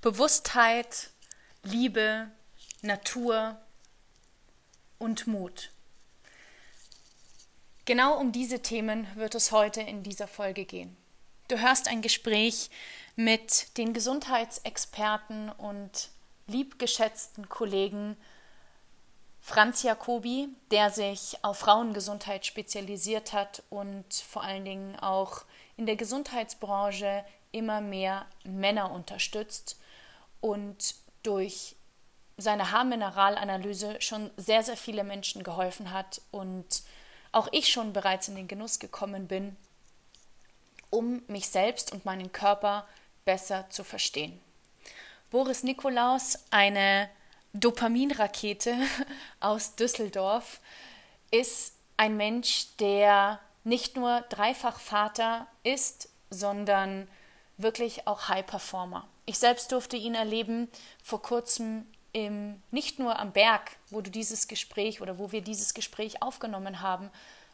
Bewusstheit, Liebe, Natur und Mut. Genau um diese Themen wird es heute in dieser Folge gehen. Du hörst ein Gespräch mit den Gesundheitsexperten und liebgeschätzten Kollegen Franz Jacobi, der sich auf Frauengesundheit spezialisiert hat und vor allen Dingen auch in der Gesundheitsbranche immer mehr Männer unterstützt und durch seine Haarmineralanalyse schon sehr, sehr viele Menschen geholfen hat und auch ich schon bereits in den Genuss gekommen bin, um mich selbst und meinen Körper besser zu verstehen. Boris Nikolaus, eine Dopaminrakete aus Düsseldorf, ist ein Mensch, der nicht nur dreifach Vater ist, sondern wirklich auch High Performer. Ich selbst durfte ihn erleben vor kurzem im, nicht nur am Berg, wo du dieses Gespräch oder wo wir dieses Gespräch aufgenommen haben,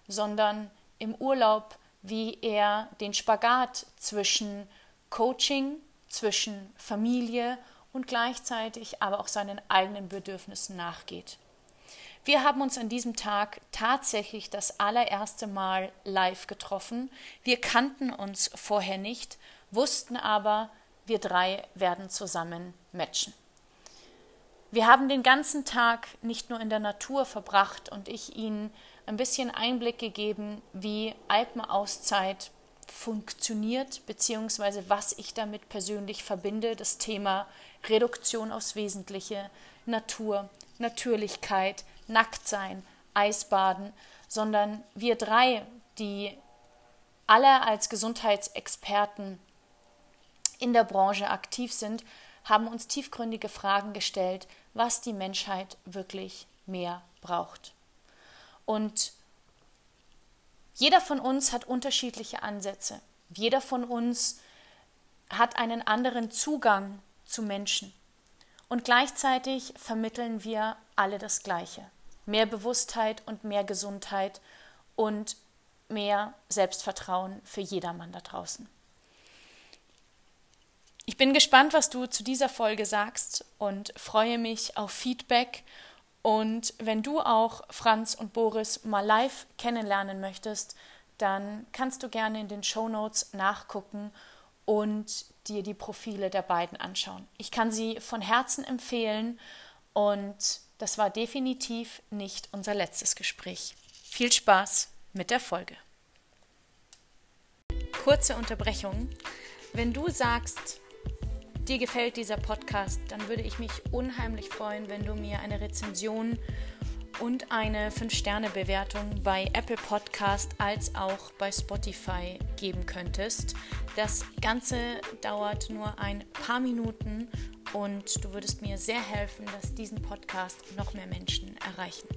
sondern im Urlaub, wie er den Spagat zwischen Coaching, zwischen Familie und gleichzeitig aber auch seinen eigenen Bedürfnissen nachgeht. Wir haben uns an diesem Tag tatsächlich das allererste Mal live getroffen. Wir kannten uns vorher nicht, wussten aber, wir drei werden zusammen matchen. Wir haben den ganzen Tag nicht nur in der Natur verbracht und ich Ihnen ein bisschen Einblick gegeben, wie Alpenauszeit funktioniert, beziehungsweise was ich damit persönlich verbinde, das Thema Reduktion aufs Wesentliche, Natur, Natürlichkeit, Nacktsein, Eisbaden, sondern wir drei, die alle als Gesundheitsexperten in der Branche aktiv sind, haben uns tiefgründige Fragen gestellt, was die Menschheit wirklich mehr braucht. Und jeder von uns hat unterschiedliche Ansätze. Jeder von uns hat einen anderen Zugang zu Menschen. Und gleichzeitig vermitteln wir alle das Gleiche. Mehr Bewusstheit und mehr Gesundheit und mehr Selbstvertrauen für jedermann da draußen. Ich bin gespannt, was du zu dieser Folge sagst und freue mich auf Feedback. Und wenn du auch Franz und Boris mal live kennenlernen möchtest, dann kannst du gerne in den Show Notes nachgucken und dir die Profile der beiden anschauen. Ich kann sie von Herzen empfehlen und das war definitiv nicht unser letztes Gespräch. Viel Spaß mit der Folge. Kurze Unterbrechung. Wenn du sagst, dir gefällt dieser Podcast, dann würde ich mich unheimlich freuen, wenn du mir eine Rezension und eine 5-Sterne-Bewertung bei Apple Podcast als auch bei Spotify geben könntest. Das Ganze dauert nur ein paar Minuten und du würdest mir sehr helfen, dass diesen Podcast noch mehr Menschen erreichen.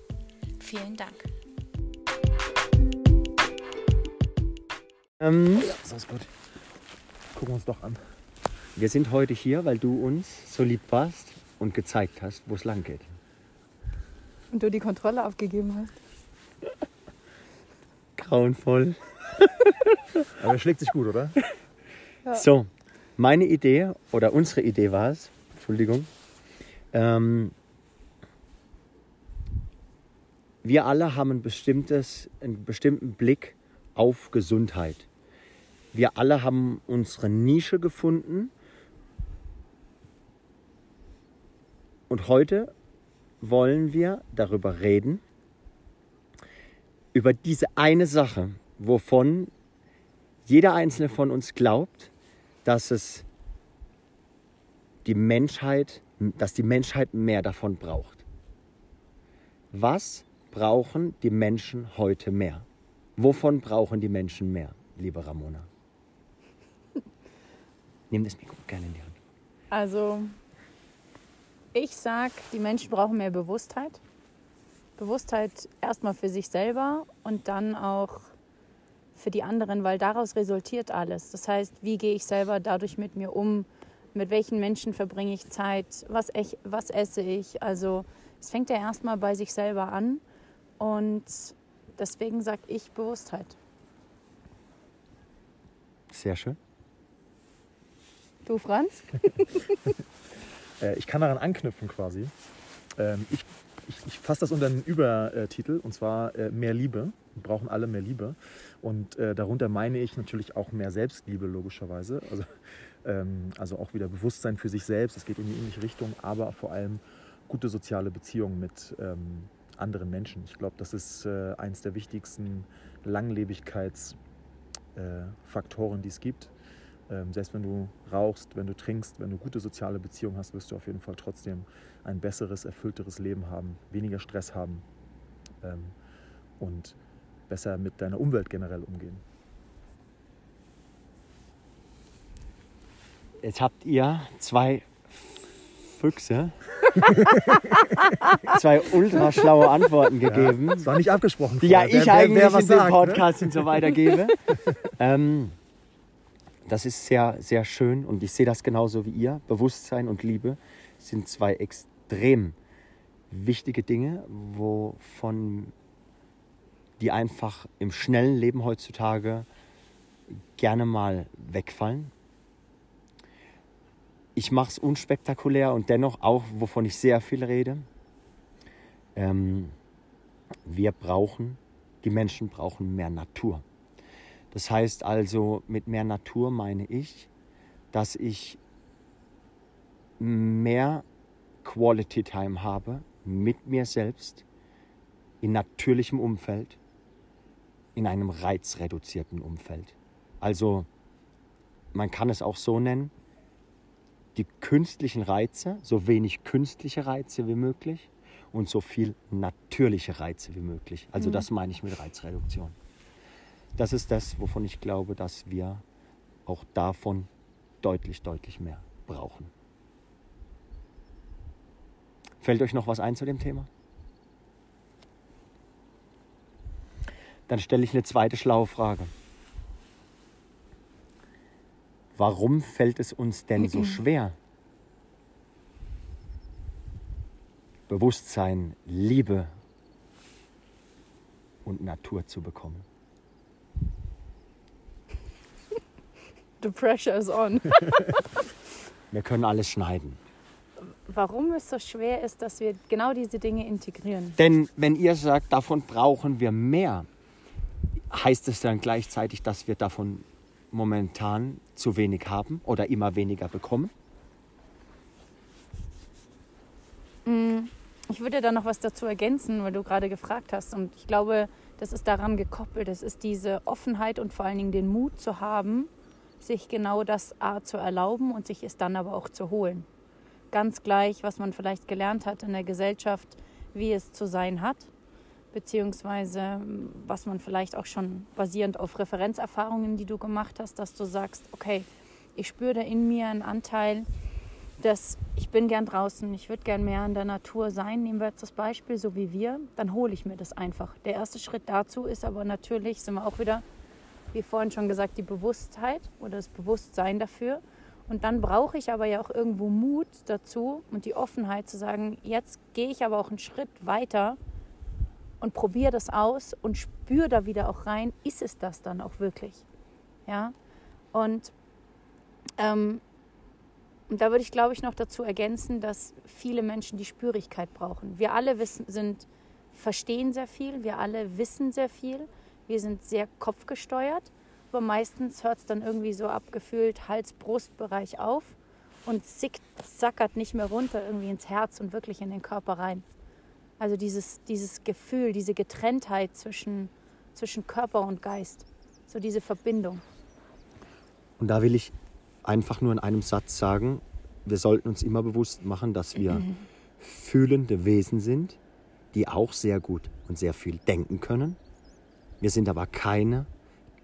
Vielen Dank. Ähm, ja, ist gut. Gucken wir uns doch an. Wir sind heute hier, weil du uns so lieb warst und gezeigt hast, wo es lang geht. Und du die Kontrolle aufgegeben hast. Grauenvoll. Aber er schlägt sich gut, oder? Ja. So, meine Idee oder unsere Idee war es, Entschuldigung, ähm, wir alle haben ein bestimmtes, einen bestimmten Blick auf Gesundheit. Wir alle haben unsere Nische gefunden Und heute wollen wir darüber reden, über diese eine Sache, wovon jeder einzelne von uns glaubt, dass es die Menschheit, dass die Menschheit mehr davon braucht. Was brauchen die Menschen heute mehr? Wovon brauchen die Menschen mehr, liebe Ramona? Nimm das Mikro gerne in die Hand. Also ich sage, die Menschen brauchen mehr Bewusstheit. Bewusstheit erstmal für sich selber und dann auch für die anderen, weil daraus resultiert alles. Das heißt, wie gehe ich selber dadurch mit mir um? Mit welchen Menschen verbringe ich Zeit? Was, ich, was esse ich? Also es fängt ja erstmal bei sich selber an und deswegen sage ich Bewusstheit. Sehr schön. Du, Franz? Äh, ich kann daran anknüpfen quasi. Ähm, ich ich, ich fasse das unter einen Übertitel und zwar äh, mehr Liebe. Wir brauchen alle mehr Liebe. Und äh, darunter meine ich natürlich auch mehr Selbstliebe, logischerweise. Also, ähm, also auch wieder Bewusstsein für sich selbst. Es geht in die ähnliche Richtung, aber vor allem gute soziale Beziehungen mit ähm, anderen Menschen. Ich glaube, das ist äh, eines der wichtigsten Langlebigkeitsfaktoren, die es gibt. Ähm, selbst wenn du rauchst, wenn du trinkst, wenn du gute soziale Beziehungen hast, wirst du auf jeden Fall trotzdem ein besseres, erfüllteres Leben haben, weniger Stress haben ähm, und besser mit deiner Umwelt generell umgehen. Jetzt habt ihr zwei Füchse, zwei ultra schlaue Antworten gegeben, Das war nicht abgesprochen. die ja vorher, ich wer- wer- eigentlich wer was in dem sagt, ne? Podcast und so weiter gebe. ähm, das ist sehr, sehr schön und ich sehe das genauso wie ihr. Bewusstsein und Liebe sind zwei extrem wichtige Dinge, wovon die einfach im schnellen Leben heutzutage gerne mal wegfallen. Ich mache es unspektakulär und dennoch auch, wovon ich sehr viel rede. Ähm, wir brauchen, die Menschen brauchen mehr Natur. Das heißt also, mit mehr Natur meine ich, dass ich mehr Quality Time habe mit mir selbst in natürlichem Umfeld, in einem reizreduzierten Umfeld. Also man kann es auch so nennen, die künstlichen Reize, so wenig künstliche Reize wie möglich und so viel natürliche Reize wie möglich. Also das meine ich mit Reizreduktion. Das ist das, wovon ich glaube, dass wir auch davon deutlich, deutlich mehr brauchen. Fällt euch noch was ein zu dem Thema? Dann stelle ich eine zweite schlaue Frage. Warum fällt es uns denn so schwer, Bewusstsein, Liebe und Natur zu bekommen? The pressure is on. Wir können alles schneiden. Warum es so schwer ist, dass wir genau diese Dinge integrieren. Denn wenn ihr sagt, davon brauchen wir mehr, heißt es dann gleichzeitig, dass wir davon momentan zu wenig haben oder immer weniger bekommen? Ich würde da noch was dazu ergänzen, weil du gerade gefragt hast. Und ich glaube, das ist daran gekoppelt. Es ist diese Offenheit und vor allen Dingen den Mut zu haben, sich genau das A zu erlauben und sich es dann aber auch zu holen. Ganz gleich, was man vielleicht gelernt hat in der Gesellschaft, wie es zu sein hat, beziehungsweise was man vielleicht auch schon basierend auf Referenzerfahrungen, die du gemacht hast, dass du sagst, okay, ich spüre da in mir einen Anteil, dass ich bin gern draußen, ich würde gern mehr in der Natur sein. Nehmen wir jetzt das Beispiel, so wie wir, dann hole ich mir das einfach. Der erste Schritt dazu ist aber natürlich, sind wir auch wieder, wie vorhin schon gesagt, die Bewusstheit oder das Bewusstsein dafür. Und dann brauche ich aber ja auch irgendwo Mut dazu und die Offenheit zu sagen, jetzt gehe ich aber auch einen Schritt weiter und probiere das aus und spüre da wieder auch rein, ist es das dann auch wirklich? Ja, und ähm, und da würde ich, glaube ich, noch dazu ergänzen, dass viele Menschen die Spürigkeit brauchen. Wir alle wissen, sind, verstehen sehr viel, wir alle wissen sehr viel, wir sind sehr kopfgesteuert, aber meistens hört es dann irgendwie so abgefühlt Hals-Brust-Bereich auf und sickt, sackert nicht mehr runter irgendwie ins Herz und wirklich in den Körper rein. Also dieses, dieses Gefühl, diese Getrenntheit zwischen, zwischen Körper und Geist, so diese Verbindung. Und da will ich einfach nur in einem Satz sagen, wir sollten uns immer bewusst machen, dass wir fühlende Wesen sind, die auch sehr gut und sehr viel denken können. Wir sind aber keine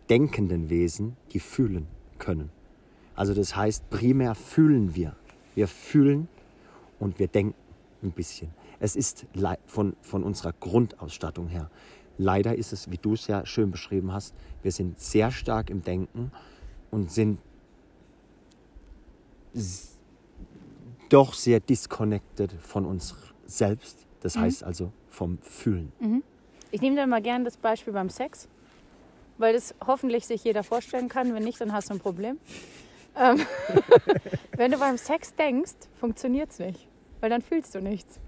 denkenden Wesen, die fühlen können. Also das heißt, primär fühlen wir. Wir fühlen und wir denken ein bisschen. Es ist von, von unserer Grundausstattung her. Leider ist es, wie du es ja schön beschrieben hast, wir sind sehr stark im Denken und sind doch sehr disconnected von uns selbst. Das heißt also vom Fühlen. Ich nehme dann mal gerne das Beispiel beim Sex, weil das hoffentlich sich jeder vorstellen kann. Wenn nicht, dann hast du ein Problem. Ähm, wenn du beim Sex denkst, funktioniert es nicht, weil dann fühlst du nichts.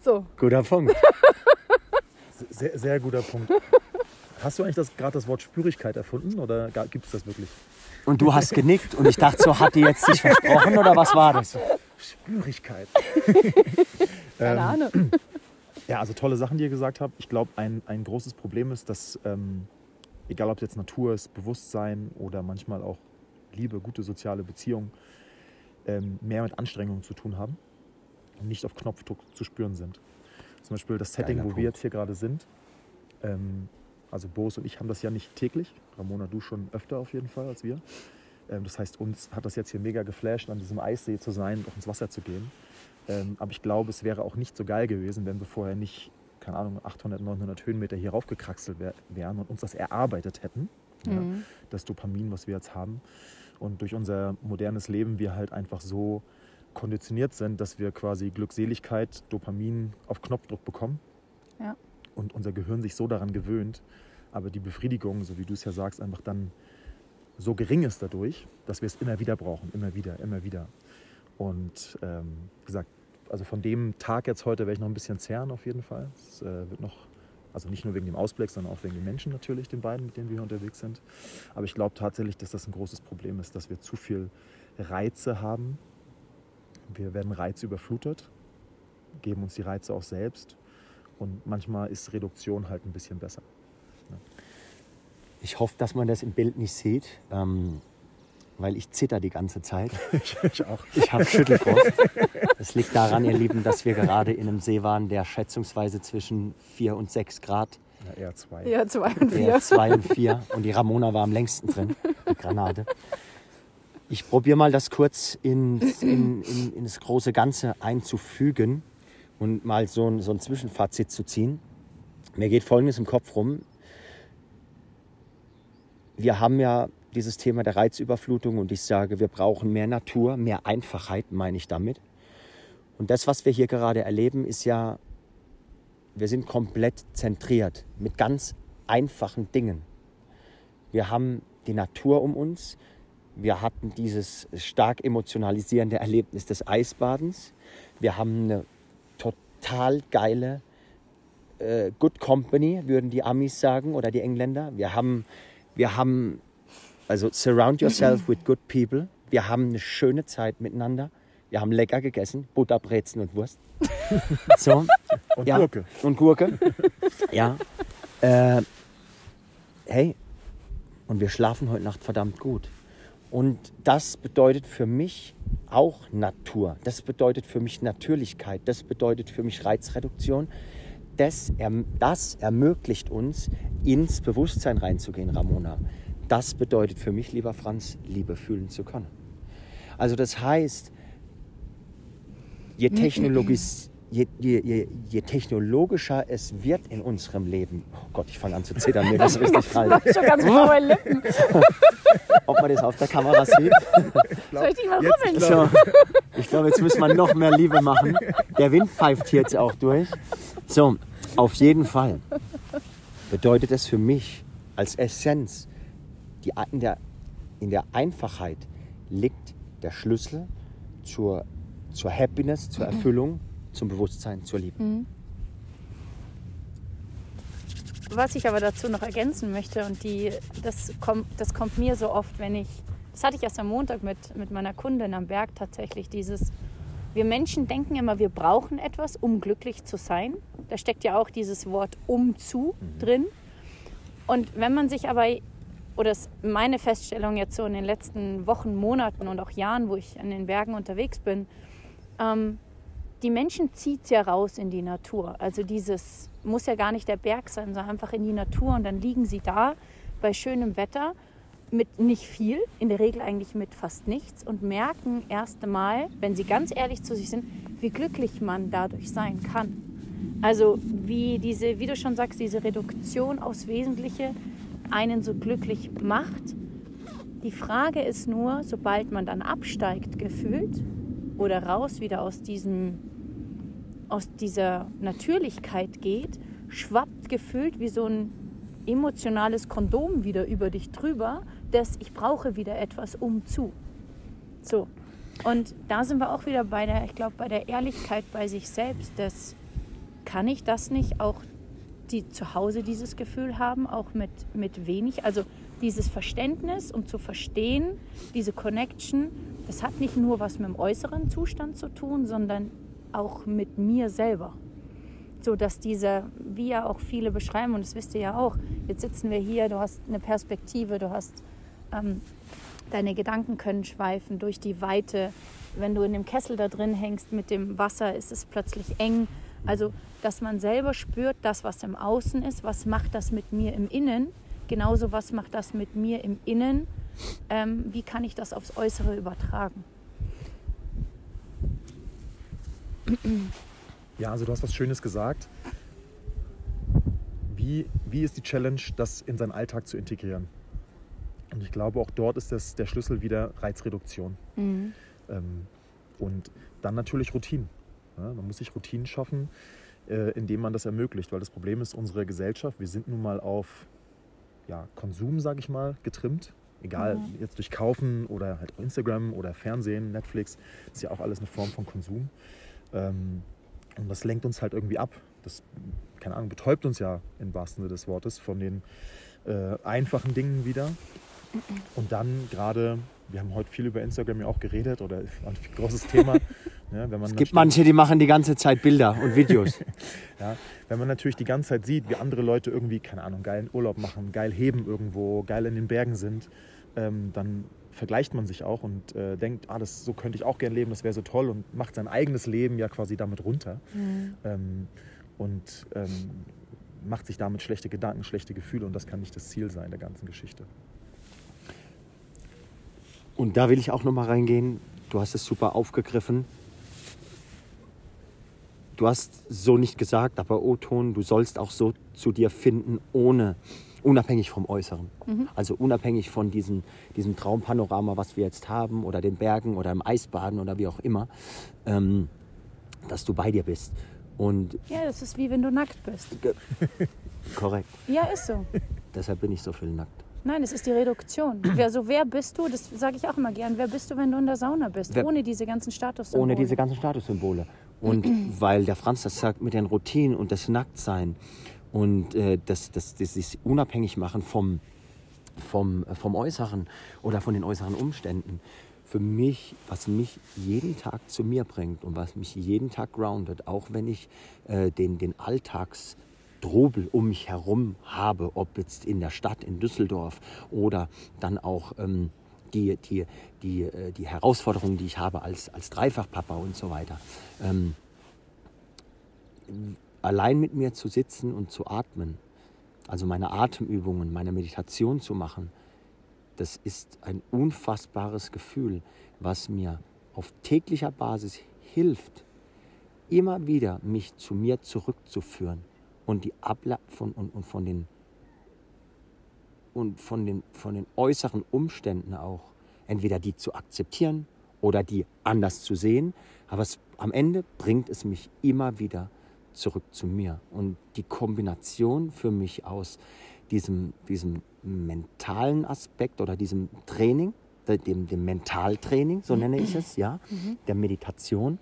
So. Guter Punkt. Sehr, sehr guter Punkt. Hast du eigentlich gerade das Wort Spürigkeit erfunden oder gibt es das wirklich? Und du hast genickt und ich dachte so, hat die jetzt sich versprochen oder was war das? Spürigkeit. Keine Ahnung. Ja, also tolle Sachen, die ihr gesagt habt. Ich glaube, ein, ein großes Problem ist, dass, ähm, egal ob es jetzt Natur ist, Bewusstsein oder manchmal auch Liebe, gute soziale Beziehungen, ähm, mehr mit Anstrengungen zu tun haben und nicht auf Knopfdruck zu spüren sind. Zum Beispiel das Setting, Geiler wo Punkt. wir jetzt hier gerade sind. Ähm, also Boris und ich haben das ja nicht täglich. Ramona, du schon öfter auf jeden Fall als wir. Ähm, das heißt, uns hat das jetzt hier mega geflasht, an diesem Eissee zu sein und auch ins Wasser zu gehen. Ähm, aber ich glaube, es wäre auch nicht so geil gewesen, wenn wir vorher nicht, keine Ahnung, 800, 900 Höhenmeter hier raufgekraxelt wär, wären und uns das erarbeitet hätten. Ja, das Dopamin, was wir jetzt haben. Und durch unser modernes Leben wir halt einfach so konditioniert sind, dass wir quasi Glückseligkeit, Dopamin auf Knopfdruck bekommen. Ja. Und unser Gehirn sich so daran gewöhnt, aber die Befriedigung, so wie du es ja sagst, einfach dann so gering ist dadurch, dass wir es immer wieder brauchen, immer wieder, immer wieder. Und ähm, wie gesagt, also von dem Tag jetzt heute werde ich noch ein bisschen zehren auf jeden Fall. Es äh, wird noch, also nicht nur wegen dem Ausblick, sondern auch wegen den Menschen natürlich, den beiden, mit denen wir hier unterwegs sind. Aber ich glaube tatsächlich, dass das ein großes Problem ist, dass wir zu viel Reize haben. Wir werden reizüberflutet, geben uns die Reize auch selbst. Und manchmal ist Reduktion halt ein bisschen besser. Ich hoffe, dass man das im Bild nicht sieht, ähm, weil ich zitter die ganze Zeit. ich auch. Ich habe Schüttelfrost. Das liegt daran, ihr Lieben, dass wir gerade in einem See waren, der schätzungsweise zwischen 4 und 6 Grad, Ja, eher zwei. Ja, zwei und eher vier. 2 und 4 und die Ramona war am längsten drin, die Granate. Ich probiere mal das kurz ins, in, in, in das große Ganze einzufügen und mal so ein, so ein Zwischenfazit zu ziehen. Mir geht Folgendes im Kopf rum. Wir haben ja dieses Thema der Reizüberflutung und ich sage, wir brauchen mehr Natur, mehr Einfachheit, meine ich damit. Und das, was wir hier gerade erleben, ist ja, wir sind komplett zentriert mit ganz einfachen Dingen. Wir haben die Natur um uns. Wir hatten dieses stark emotionalisierende Erlebnis des Eisbadens. Wir haben eine total geile äh, Good Company, würden die Amis sagen oder die Engländer. Wir haben, wir haben, also surround yourself with good people. Wir haben eine schöne Zeit miteinander. Wir haben lecker gegessen, Butterbrezen und Wurst. So, Und ja. Gurke. und Gurke. ja. Äh, hey, und wir schlafen heute Nacht verdammt gut. Und das bedeutet für mich auch Natur. Das bedeutet für mich Natürlichkeit. Das bedeutet für mich Reizreduktion. Das, erm- das ermöglicht uns, ins Bewusstsein reinzugehen, Ramona. Das bedeutet für mich, lieber Franz, Liebe fühlen zu können. Also das heißt, je, technologis, je, je, je, je technologischer es wird in unserem Leben, oh Gott, ich fange an zu zittern, mir das richtig kalt. Schon ganz blaue Lippen. Ob man das auf der Kamera sieht? Soll ich dich mal Jetzt, rubbeln? ich glaub- So, ich glaube, jetzt müssen wir noch mehr Liebe machen. Der Wind pfeift jetzt auch durch. So, auf jeden Fall bedeutet es für mich als Essenz, die, in, der, in der Einfachheit liegt der Schlüssel zur, zur Happiness, zur Erfüllung, zum Bewusstsein, zur Liebe. Was ich aber dazu noch ergänzen möchte, und die, das, kommt, das kommt mir so oft, wenn ich, das hatte ich erst am Montag mit, mit meiner Kundin am Berg tatsächlich, dieses, wir Menschen denken immer, wir brauchen etwas, um glücklich zu sein. Da steckt ja auch dieses Wort um zu drin. Und wenn man sich aber, oder ist meine Feststellung jetzt so in den letzten Wochen, Monaten und auch Jahren, wo ich an den Bergen unterwegs bin, ähm, die Menschen zieht es ja raus in die Natur. Also dieses muss ja gar nicht der Berg sein, sondern einfach in die Natur und dann liegen sie da bei schönem Wetter mit nicht viel, in der Regel eigentlich mit fast nichts und merken erst einmal, wenn sie ganz ehrlich zu sich sind, wie glücklich man dadurch sein kann. Also wie diese, wie du schon sagst, diese Reduktion aufs Wesentliche einen so glücklich macht. Die Frage ist nur, sobald man dann absteigt gefühlt oder raus wieder aus diesem aus dieser Natürlichkeit geht, schwappt gefühlt wie so ein emotionales Kondom wieder über dich drüber, dass ich brauche wieder etwas um zu. So. Und da sind wir auch wieder bei der, ich glaube, bei der Ehrlichkeit bei sich selbst. Das, kann ich das nicht auch die zu Hause dieses Gefühl haben, auch mit, mit wenig? Also dieses Verständnis, um zu verstehen, diese Connection, das hat nicht nur was mit dem äußeren Zustand zu tun, sondern auch mit mir selber. So dass diese, wie ja auch viele beschreiben, und das wisst ihr ja auch, jetzt sitzen wir hier, du hast eine Perspektive, du hast ähm, deine Gedanken können schweifen durch die Weite. Wenn du in dem Kessel da drin hängst mit dem Wasser, ist es plötzlich eng. Also, dass man selber spürt, das, was im Außen ist, was macht das mit mir im Innen, genauso was macht das mit mir im Innen, ähm, wie kann ich das aufs Äußere übertragen. Ja, also du hast was Schönes gesagt. Wie, wie ist die Challenge, das in seinen Alltag zu integrieren? Und ich glaube, auch dort ist das, der Schlüssel wieder Reizreduktion. Mhm. Ähm, und dann natürlich Routinen. Ja, man muss sich Routinen schaffen, äh, indem man das ermöglicht. Weil das Problem ist, unsere Gesellschaft, wir sind nun mal auf ja, Konsum, sage ich mal, getrimmt. Egal, mhm. jetzt durch Kaufen oder halt Instagram oder Fernsehen, Netflix, ist ja auch alles eine Form von Konsum. Ähm, und das lenkt uns halt irgendwie ab. Das, keine Ahnung, betäubt uns ja im wahrsten Sinne des Wortes von den äh, einfachen Dingen wieder. Und dann gerade, wir haben heute viel über Instagram ja auch geredet oder ein großes Thema. Ja, es gibt manche, die machen die ganze Zeit Bilder und Videos. ja, wenn man natürlich die ganze Zeit sieht, wie andere Leute irgendwie, keine Ahnung, geilen Urlaub machen, geil heben irgendwo, geil in den Bergen sind, ähm, dann vergleicht man sich auch und äh, denkt, ah, das, so könnte ich auch gerne leben, das wäre so toll und macht sein eigenes Leben ja quasi damit runter. Mhm. Ähm, und ähm, macht sich damit schlechte Gedanken, schlechte Gefühle und das kann nicht das Ziel sein der ganzen Geschichte. Und da will ich auch noch mal reingehen. Du hast es super aufgegriffen. Du hast so nicht gesagt, aber O-Ton, du sollst auch so zu dir finden, ohne, unabhängig vom Äußeren. Mhm. Also unabhängig von diesem, diesem Traumpanorama, was wir jetzt haben, oder den Bergen oder im Eisbaden oder wie auch immer, ähm, dass du bei dir bist. Und ja, das ist wie wenn du nackt bist. Korrekt. Ja, ist so. Deshalb bin ich so viel nackt. Nein, es ist die Reduktion. wer, so, wer bist du? Das sage ich auch immer gern. Wer bist du, wenn du in der Sauna bist? Wer, ohne diese ganzen Statussymbole. Ohne diese ganzen Statussymbole. Und weil der Franz das sagt mit den Routinen und das Nacktsein und äh, das, das, das sich unabhängig machen vom, vom, äh, vom Äußeren oder von den äußeren Umständen. Für mich, was mich jeden Tag zu mir bringt und was mich jeden Tag groundet, auch wenn ich äh, den, den Alltags Trubel um mich herum habe, ob jetzt in der Stadt, in Düsseldorf oder dann auch ähm, die, die, die, äh, die Herausforderungen, die ich habe als, als Dreifachpapa und so weiter. Ähm, allein mit mir zu sitzen und zu atmen, also meine Atemübungen, meine Meditation zu machen, das ist ein unfassbares Gefühl, was mir auf täglicher Basis hilft, immer wieder mich zu mir zurückzuführen und die Abla von, und, und von den und von den, von den äußeren Umständen auch entweder die zu akzeptieren oder die anders zu sehen. Aber es, am Ende bringt es mich immer wieder zurück zu mir. Und die Kombination für mich aus diesem, diesem mentalen Aspekt oder diesem Training, dem, dem Mentaltraining, so nenne ich es, ja, mhm. der Meditation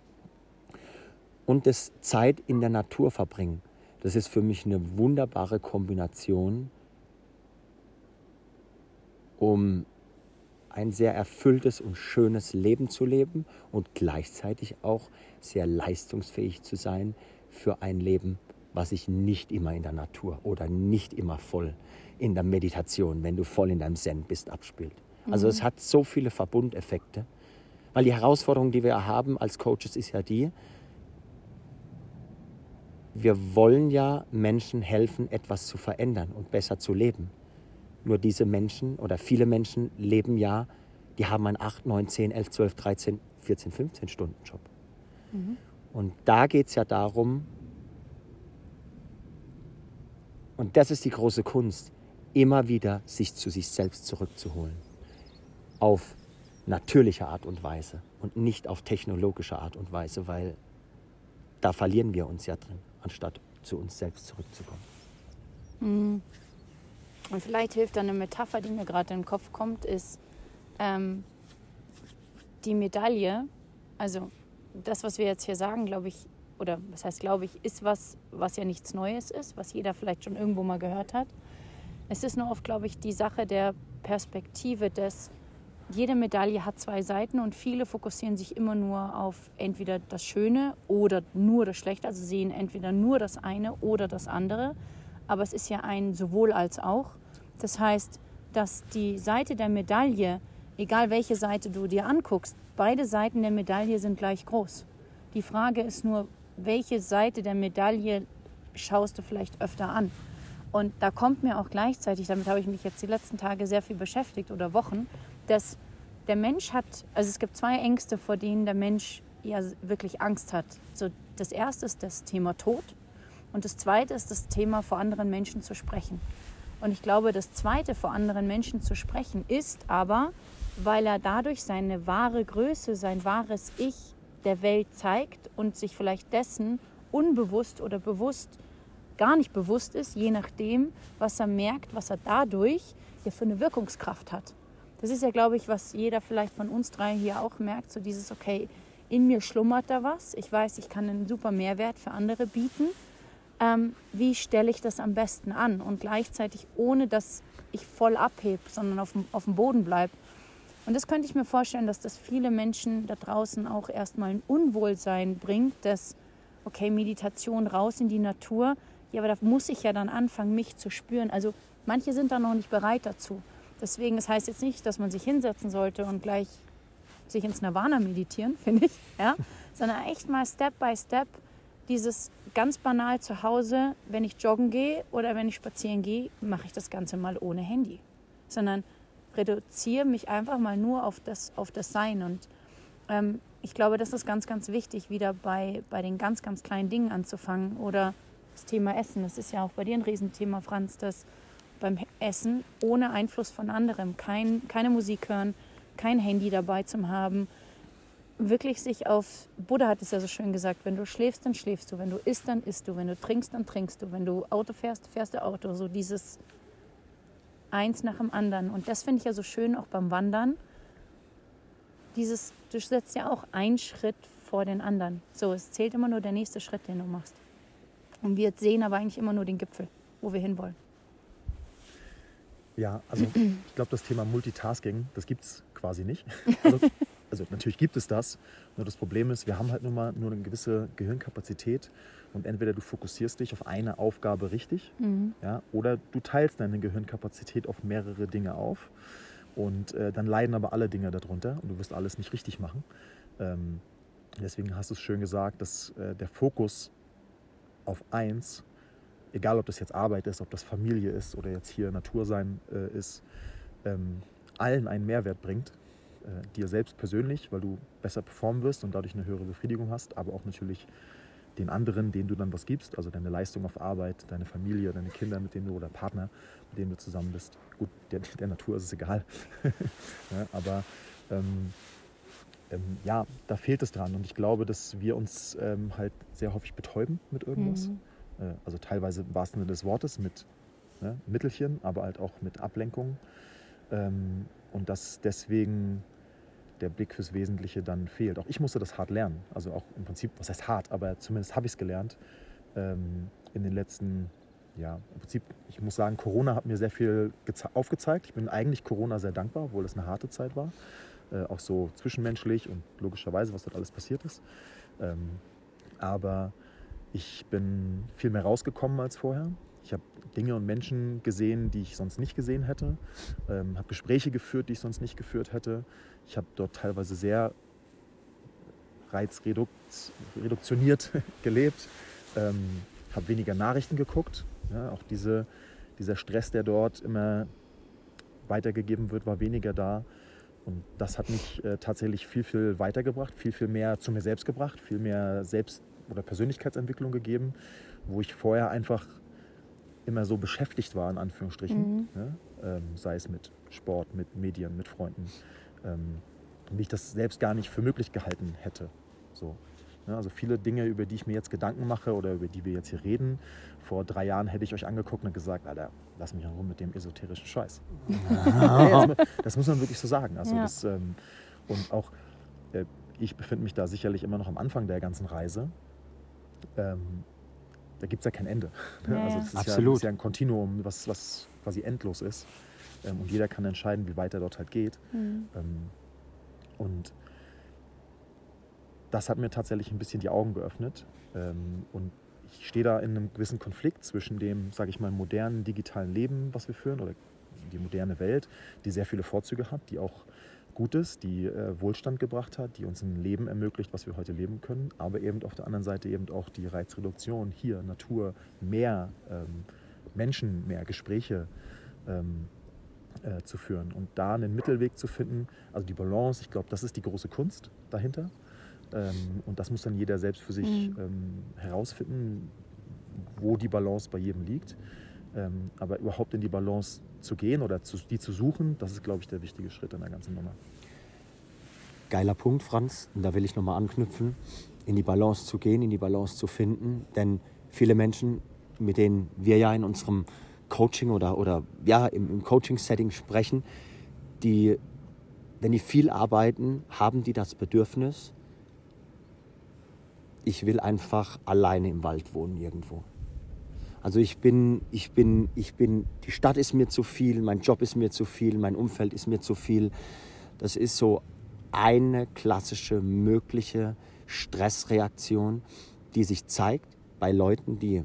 und das Zeit in der Natur verbringen. Das ist für mich eine wunderbare Kombination, um ein sehr erfülltes und schönes Leben zu leben und gleichzeitig auch sehr leistungsfähig zu sein für ein Leben, was sich nicht immer in der Natur oder nicht immer voll in der Meditation, wenn du voll in deinem Zen bist, abspielt. Also mhm. es hat so viele Verbundeffekte, weil die Herausforderung, die wir haben als Coaches, ist ja die, wir wollen ja Menschen helfen, etwas zu verändern und besser zu leben. Nur diese Menschen oder viele Menschen leben ja, die haben einen 8, 9, 10, 11, 12, 13, 14, 15 Stunden Job. Mhm. Und da geht es ja darum, und das ist die große Kunst, immer wieder sich zu sich selbst zurückzuholen. Auf natürliche Art und Weise und nicht auf technologische Art und Weise, weil da verlieren wir uns ja drin anstatt zu uns selbst zurückzukommen. Mhm. Und vielleicht hilft dann eine Metapher, die mir gerade in den Kopf kommt, ist ähm, die Medaille, also das, was wir jetzt hier sagen, glaube ich, oder was heißt glaube ich, ist was, was ja nichts Neues ist, was jeder vielleicht schon irgendwo mal gehört hat. Es ist nur oft, glaube ich, die Sache der Perspektive des, jede Medaille hat zwei Seiten und viele fokussieren sich immer nur auf entweder das Schöne oder nur das Schlechte, also sehen entweder nur das eine oder das andere. Aber es ist ja ein sowohl als auch. Das heißt, dass die Seite der Medaille, egal welche Seite du dir anguckst, beide Seiten der Medaille sind gleich groß. Die Frage ist nur, welche Seite der Medaille schaust du vielleicht öfter an? Und da kommt mir auch gleichzeitig, damit habe ich mich jetzt die letzten Tage sehr viel beschäftigt oder Wochen, dass der Mensch hat, also es gibt zwei Ängste, vor denen der Mensch ja wirklich Angst hat. So, das erste ist das Thema Tod und das zweite ist das Thema, vor anderen Menschen zu sprechen. Und ich glaube, das zweite, vor anderen Menschen zu sprechen, ist aber, weil er dadurch seine wahre Größe, sein wahres Ich der Welt zeigt und sich vielleicht dessen unbewusst oder bewusst gar nicht bewusst ist, je nachdem, was er merkt, was er dadurch ja für eine Wirkungskraft hat. Das ist ja, glaube ich, was jeder vielleicht von uns drei hier auch merkt, so dieses, okay, in mir schlummert da was, ich weiß, ich kann einen super Mehrwert für andere bieten. Ähm, wie stelle ich das am besten an und gleichzeitig ohne, dass ich voll abhebe, sondern auf dem, auf dem Boden bleibe. Und das könnte ich mir vorstellen, dass das viele Menschen da draußen auch erstmal ein Unwohlsein bringt, dass, okay, Meditation raus in die Natur, ja, aber da muss ich ja dann anfangen, mich zu spüren. Also manche sind da noch nicht bereit dazu. Deswegen, das heißt jetzt nicht, dass man sich hinsetzen sollte und gleich sich ins Nirvana meditieren, finde ich, ja? sondern echt mal Step by Step dieses ganz banal zu Hause, wenn ich joggen gehe oder wenn ich spazieren gehe, mache ich das Ganze mal ohne Handy, sondern reduziere mich einfach mal nur auf das, auf das Sein. Und ähm, ich glaube, das ist ganz, ganz wichtig, wieder bei, bei den ganz, ganz kleinen Dingen anzufangen. Oder das Thema Essen, das ist ja auch bei dir ein Riesenthema, Franz, dass beim Essen ohne Einfluss von anderem, kein, keine Musik hören, kein Handy dabei zu haben, wirklich sich auf, Buddha hat es ja so schön gesagt, wenn du schläfst, dann schläfst du, wenn du isst, dann isst du, wenn du trinkst, dann trinkst du, wenn du Auto fährst, fährst du Auto, so dieses eins nach dem anderen. Und das finde ich ja so schön auch beim Wandern, dieses, du setzt ja auch einen Schritt vor den anderen. So, es zählt immer nur der nächste Schritt, den du machst. Und wir sehen aber eigentlich immer nur den Gipfel, wo wir hinwollen. Ja, also ich glaube, das Thema Multitasking, das gibt es quasi nicht. Also, also, natürlich gibt es das, nur das Problem ist, wir haben halt nur mal nur eine gewisse Gehirnkapazität und entweder du fokussierst dich auf eine Aufgabe richtig mhm. ja, oder du teilst deine Gehirnkapazität auf mehrere Dinge auf und äh, dann leiden aber alle Dinge darunter und du wirst alles nicht richtig machen. Ähm, deswegen hast du es schön gesagt, dass äh, der Fokus auf eins egal ob das jetzt Arbeit ist, ob das Familie ist oder jetzt hier Natursein äh, ist, ähm, allen einen Mehrwert bringt. Äh, dir selbst persönlich, weil du besser performen wirst und dadurch eine höhere Befriedigung hast, aber auch natürlich den anderen, denen du dann was gibst, also deine Leistung auf Arbeit, deine Familie, deine Kinder, mit denen du oder Partner, mit denen du zusammen bist. Gut, der, der Natur ist es egal. ja, aber ähm, ähm, ja, da fehlt es dran. Und ich glaube, dass wir uns ähm, halt sehr häufig betäuben mit irgendwas. Mhm. Äh, also teilweise im wahrsten Sinne des Wortes mit ne, Mittelchen, aber halt auch mit Ablenkung. Ähm, und dass deswegen der Blick fürs Wesentliche dann fehlt. Auch ich musste das hart lernen. Also auch im Prinzip, was heißt hart, aber zumindest habe ich es gelernt ähm, in den letzten, ja, im Prinzip, ich muss sagen, Corona hat mir sehr viel aufgezeigt. Ich bin eigentlich Corona sehr dankbar, obwohl es eine harte Zeit war. Äh, auch so zwischenmenschlich und logischerweise, was dort alles passiert ist. Ähm, aber ich bin viel mehr rausgekommen als vorher. Ich habe Dinge und Menschen gesehen, die ich sonst nicht gesehen hätte. Ähm, habe Gespräche geführt, die ich sonst nicht geführt hätte. Ich habe dort teilweise sehr reizreduktioniert gelebt. Ähm, habe weniger Nachrichten geguckt. Ja, auch diese, dieser Stress, der dort immer weitergegeben wird, war weniger da. Und das hat mich äh, tatsächlich viel, viel weitergebracht, viel, viel mehr zu mir selbst gebracht, viel mehr Selbst oder Persönlichkeitsentwicklung gegeben, wo ich vorher einfach immer so beschäftigt war, in Anführungsstrichen. Mhm. Ne? Ähm, sei es mit Sport, mit Medien, mit Freunden. Ähm, wie ich das selbst gar nicht für möglich gehalten hätte. So. Ne? Also viele Dinge, über die ich mir jetzt Gedanken mache oder über die wir jetzt hier reden. Vor drei Jahren hätte ich euch angeguckt und gesagt, Alter, lass mich Ruhe mit dem esoterischen Scheiß. Das, muss man wirklich so sagen. Also ja. das, ähm, und auch äh, ich befinde mich da sicherlich immer noch am Anfang der ganzen Reise. Ähm, da gibt es ja kein Ende. Ja, also ja. es ist Absolut. Ja, es ist ja ein Kontinuum, was, was quasi endlos ist. Ähm, und jeder kann entscheiden, wie weit er dort halt geht. Mhm. Ähm, und das hat mir tatsächlich ein bisschen die Augen geöffnet. Ähm, und ich stehe da in einem gewissen Konflikt zwischen dem, sage ich mal, modernen digitalen Leben, was wir führen, oder die moderne Welt, die sehr viele Vorzüge hat, die auch gut ist, die äh, Wohlstand gebracht hat, die uns ein Leben ermöglicht, was wir heute leben können, aber eben auf der anderen Seite eben auch die Reizreduktion hier, Natur, mehr ähm, Menschen, mehr Gespräche ähm, äh, zu führen und da einen Mittelweg zu finden, also die Balance, ich glaube, das ist die große Kunst dahinter. Ähm, und das muss dann jeder selbst für sich Mhm. ähm, herausfinden, wo die Balance bei jedem liegt. Ähm, aber überhaupt in die Balance zu gehen oder zu, die zu suchen, das ist, glaube ich, der wichtige Schritt in der ganzen Nummer. Geiler Punkt, Franz. Und da will ich nochmal anknüpfen, in die Balance zu gehen, in die Balance zu finden. Denn viele Menschen, mit denen wir ja in unserem Coaching oder, oder ja, im, im Coaching-Setting sprechen, die, wenn die viel arbeiten, haben die das Bedürfnis, ich will einfach alleine im Wald wohnen irgendwo. Also ich bin, ich bin, ich bin, die Stadt ist mir zu viel, mein Job ist mir zu viel, mein Umfeld ist mir zu viel. Das ist so eine klassische mögliche Stressreaktion, die sich zeigt bei Leuten, die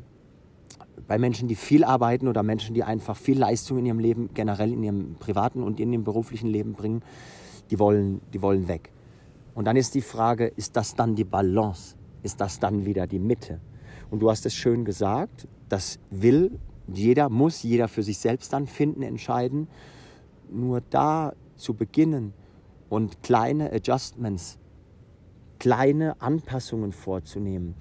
bei Menschen, die viel arbeiten oder Menschen, die einfach viel Leistung in ihrem Leben, generell in ihrem privaten und in ihrem beruflichen Leben bringen, die wollen, die wollen weg. Und dann ist die Frage, ist das dann die Balance? Ist das dann wieder die Mitte? Und du hast es schön gesagt, das will jeder, muss jeder für sich selbst dann finden, entscheiden. Nur da zu beginnen und kleine Adjustments, kleine Anpassungen vorzunehmen,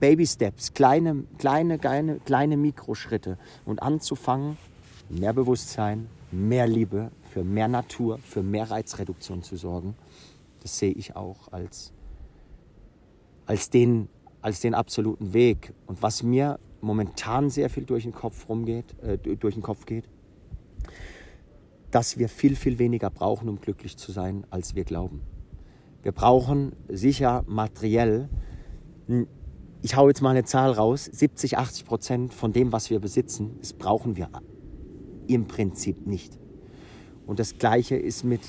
Baby Steps, kleine, kleine, kleine, kleine Mikroschritte und anzufangen, mehr Bewusstsein, mehr Liebe, für mehr Natur, für mehr Reizreduktion zu sorgen, das sehe ich auch als, als, den, als den absoluten Weg. Und was mir momentan sehr viel durch den Kopf rumgeht, äh, durch den Kopf geht, dass wir viel, viel weniger brauchen, um glücklich zu sein, als wir glauben. Wir brauchen sicher materiell, ich hau jetzt mal eine Zahl raus, 70, 80 Prozent von dem, was wir besitzen, das brauchen wir im Prinzip nicht. Und das Gleiche ist mit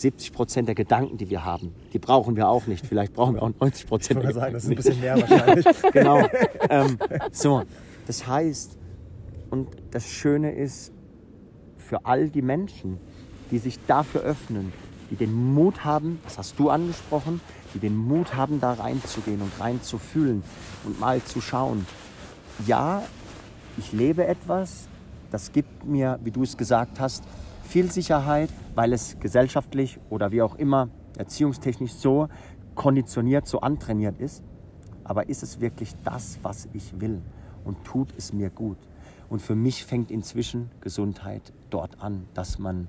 70 Prozent der Gedanken, die wir haben. Die brauchen wir auch nicht. Vielleicht brauchen wir auch 90 Prozent. Ich würde sagen, das ist ein bisschen mehr wahrscheinlich. genau. Ähm, so, das heißt, und das Schöne ist, für all die Menschen, die sich dafür öffnen, die den Mut haben, das hast du angesprochen, die den Mut haben, da reinzugehen und reinzufühlen und mal zu schauen, ja, ich lebe etwas, das gibt mir, wie du es gesagt hast, viel Sicherheit, weil es gesellschaftlich oder wie auch immer erziehungstechnisch so konditioniert, so antrainiert ist. Aber ist es wirklich das, was ich will? Und tut es mir gut? Und für mich fängt inzwischen Gesundheit dort an, dass man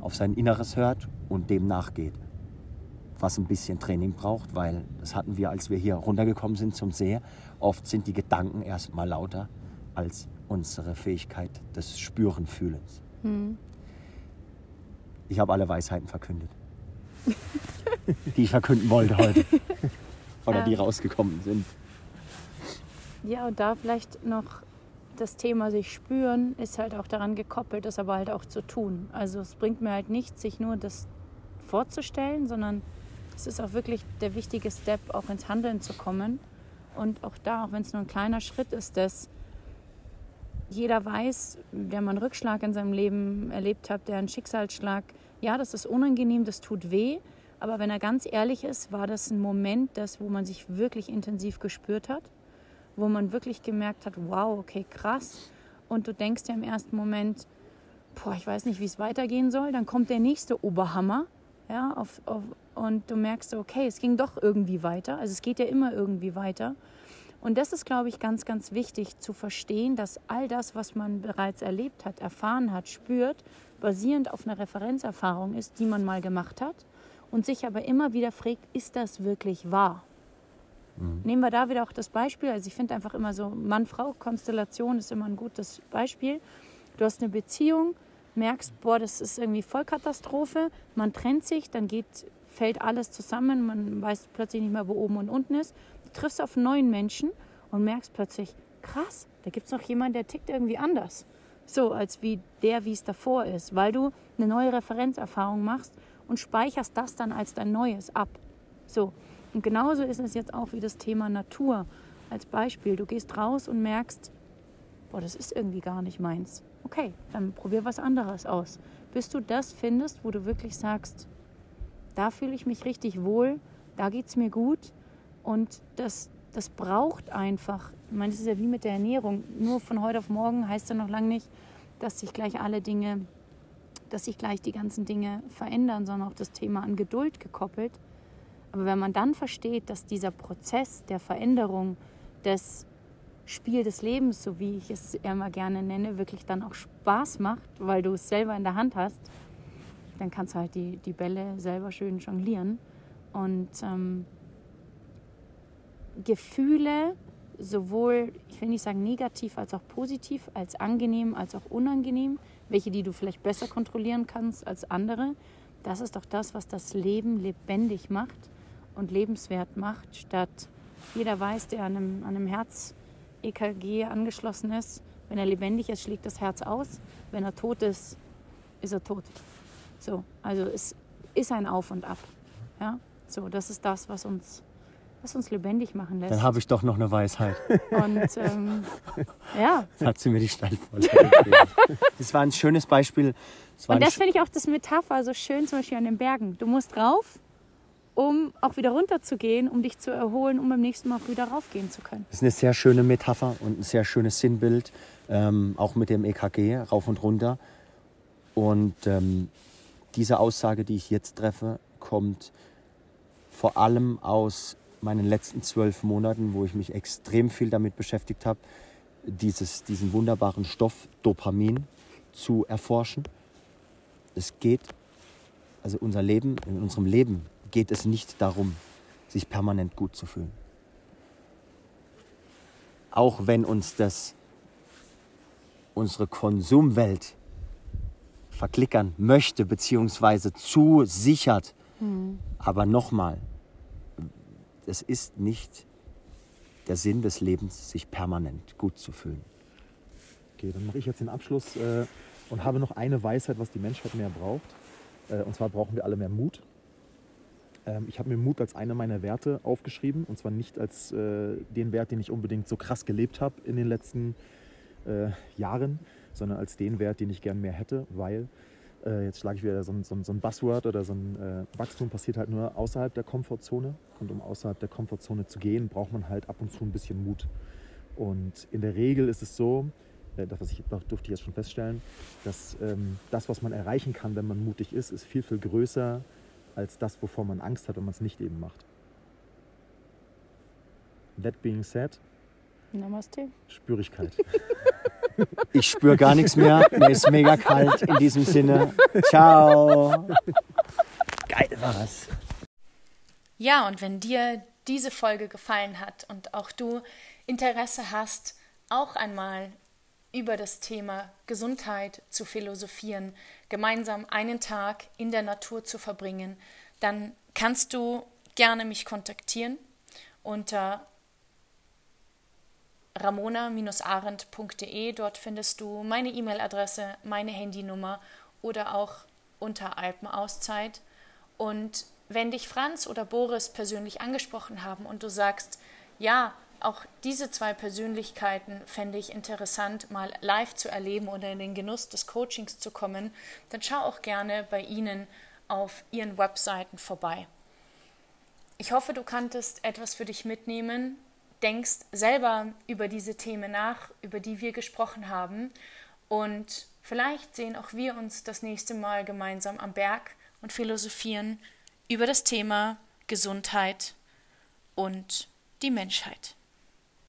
auf sein Inneres hört und dem nachgeht. Was ein bisschen Training braucht, weil das hatten wir, als wir hier runtergekommen sind zum See. Oft sind die Gedanken erst mal lauter als unsere Fähigkeit des Spüren, Fühlens. Ich habe alle Weisheiten verkündet, die ich verkünden wollte heute. Oder die rausgekommen sind. Ja, und da vielleicht noch das Thema sich spüren ist halt auch daran gekoppelt, das aber halt auch zu tun. Also es bringt mir halt nichts, sich nur das vorzustellen, sondern es ist auch wirklich der wichtige Step, auch ins Handeln zu kommen. Und auch da, auch wenn es nur ein kleiner Schritt ist, dass jeder weiß, der mal einen Rückschlag in seinem Leben erlebt hat, der einen Schicksalsschlag, ja, das ist unangenehm, das tut weh. Aber wenn er ganz ehrlich ist, war das ein Moment, das, wo man sich wirklich intensiv gespürt hat, wo man wirklich gemerkt hat, wow, okay, krass. Und du denkst ja im ersten Moment, boah, ich weiß nicht, wie es weitergehen soll. Dann kommt der nächste Oberhammer, ja, auf, auf, und du merkst, okay, es ging doch irgendwie weiter. Also es geht ja immer irgendwie weiter. Und das ist, glaube ich, ganz, ganz wichtig zu verstehen, dass all das, was man bereits erlebt hat, erfahren hat, spürt, basierend auf einer Referenzerfahrung ist, die man mal gemacht hat und sich aber immer wieder fragt, ist das wirklich wahr? Nehmen wir da wieder auch das Beispiel. Also ich finde einfach immer so, Mann-Frau-Konstellation ist immer ein gutes Beispiel. Du hast eine Beziehung, merkst, boah, das ist irgendwie Vollkatastrophe, man trennt sich, dann geht, fällt alles zusammen, man weiß plötzlich nicht mehr, wo oben und unten ist. Triffst auf einen neuen Menschen und merkst plötzlich, krass, da gibt es noch jemanden, der tickt irgendwie anders. So, als wie der, wie es davor ist, weil du eine neue Referenzerfahrung machst und speicherst das dann als dein Neues ab. So, und genauso ist es jetzt auch wie das Thema Natur. Als Beispiel, du gehst raus und merkst, boah, das ist irgendwie gar nicht meins. Okay, dann probier was anderes aus. Bis du das findest, wo du wirklich sagst, da fühle ich mich richtig wohl, da geht es mir gut und das, das braucht einfach. Ich meine, das ist ja wie mit der Ernährung. Nur von heute auf morgen heißt ja noch lange nicht, dass sich gleich alle Dinge, dass sich gleich die ganzen Dinge verändern, sondern auch das Thema an Geduld gekoppelt. Aber wenn man dann versteht, dass dieser Prozess der Veränderung des Spiel des Lebens, so wie ich es immer gerne nenne, wirklich dann auch Spaß macht, weil du es selber in der Hand hast, dann kannst du halt die, die Bälle selber schön jonglieren. Und ähm, Gefühle, sowohl, ich will nicht sagen negativ als auch positiv, als angenehm als auch unangenehm, welche, die du vielleicht besser kontrollieren kannst als andere, das ist doch das, was das Leben lebendig macht und lebenswert macht, statt jeder weiß, der an einem, an einem Herz EKG angeschlossen ist. Wenn er lebendig ist, schlägt das Herz aus. Wenn er tot ist, ist er tot. So, also es ist ein Auf und Ab. Ja, so, das ist das, was uns, was uns lebendig machen lässt. Dann habe ich doch noch eine Weisheit. Und ähm, ja. Hat sie mir die Steilvorlage gegeben. Das war ein schönes Beispiel. Das und das finde ich auch das Metapher so schön, zum Beispiel an den Bergen. Du musst rauf um auch wieder runterzugehen, um dich zu erholen, um beim nächsten Mal auch wieder raufgehen zu können. Das ist eine sehr schöne Metapher und ein sehr schönes Sinnbild, ähm, auch mit dem EKG, rauf und runter. Und ähm, diese Aussage, die ich jetzt treffe, kommt vor allem aus meinen letzten zwölf Monaten, wo ich mich extrem viel damit beschäftigt habe, dieses, diesen wunderbaren Stoff Dopamin zu erforschen. Es geht, also unser Leben, in unserem Leben geht es nicht darum, sich permanent gut zu fühlen. Auch wenn uns das unsere Konsumwelt verklickern möchte beziehungsweise zusichert. Mhm. Aber nochmal, es ist nicht der Sinn des Lebens, sich permanent gut zu fühlen. Okay, dann mache ich jetzt den Abschluss äh, und habe noch eine Weisheit, was die Menschheit mehr braucht. Äh, und zwar brauchen wir alle mehr Mut. Ähm, ich habe mir Mut als einer meiner Werte aufgeschrieben und zwar nicht als äh, den Wert, den ich unbedingt so krass gelebt habe in den letzten äh, Jahren, sondern als den Wert, den ich gern mehr hätte, weil äh, jetzt schlage ich wieder so ein, so, ein, so ein, Buzzword oder so ein äh, Wachstum passiert halt nur außerhalb der Komfortzone und um außerhalb der Komfortzone zu gehen, braucht man halt ab und zu ein bisschen Mut. Und in der Regel ist es so, äh, das was ich, durfte ich jetzt schon feststellen, dass ähm, das, was man erreichen kann, wenn man mutig ist, ist viel, viel größer als das, wovor man Angst hat, wenn man es nicht eben macht. That being said, Namaste. Spürigkeit. Ich spüre gar nichts mehr. Mir ist mega kalt in diesem Sinne. Ciao. Geil war's. Ja, und wenn dir diese Folge gefallen hat und auch du Interesse hast, auch einmal über das Thema Gesundheit zu philosophieren, gemeinsam einen Tag in der Natur zu verbringen, dann kannst du gerne mich kontaktieren unter ramona-arendt.de. Dort findest du meine E-Mail-Adresse, meine Handynummer oder auch unter Alpenauszeit. Und wenn dich Franz oder Boris persönlich angesprochen haben und du sagst, ja, auch diese zwei Persönlichkeiten fände ich interessant, mal live zu erleben oder in den Genuss des Coachings zu kommen, dann schau auch gerne bei Ihnen auf Ihren Webseiten vorbei. Ich hoffe, du kanntest etwas für dich mitnehmen, denkst selber über diese Themen nach, über die wir gesprochen haben und vielleicht sehen auch wir uns das nächste Mal gemeinsam am Berg und philosophieren über das Thema Gesundheit und die Menschheit.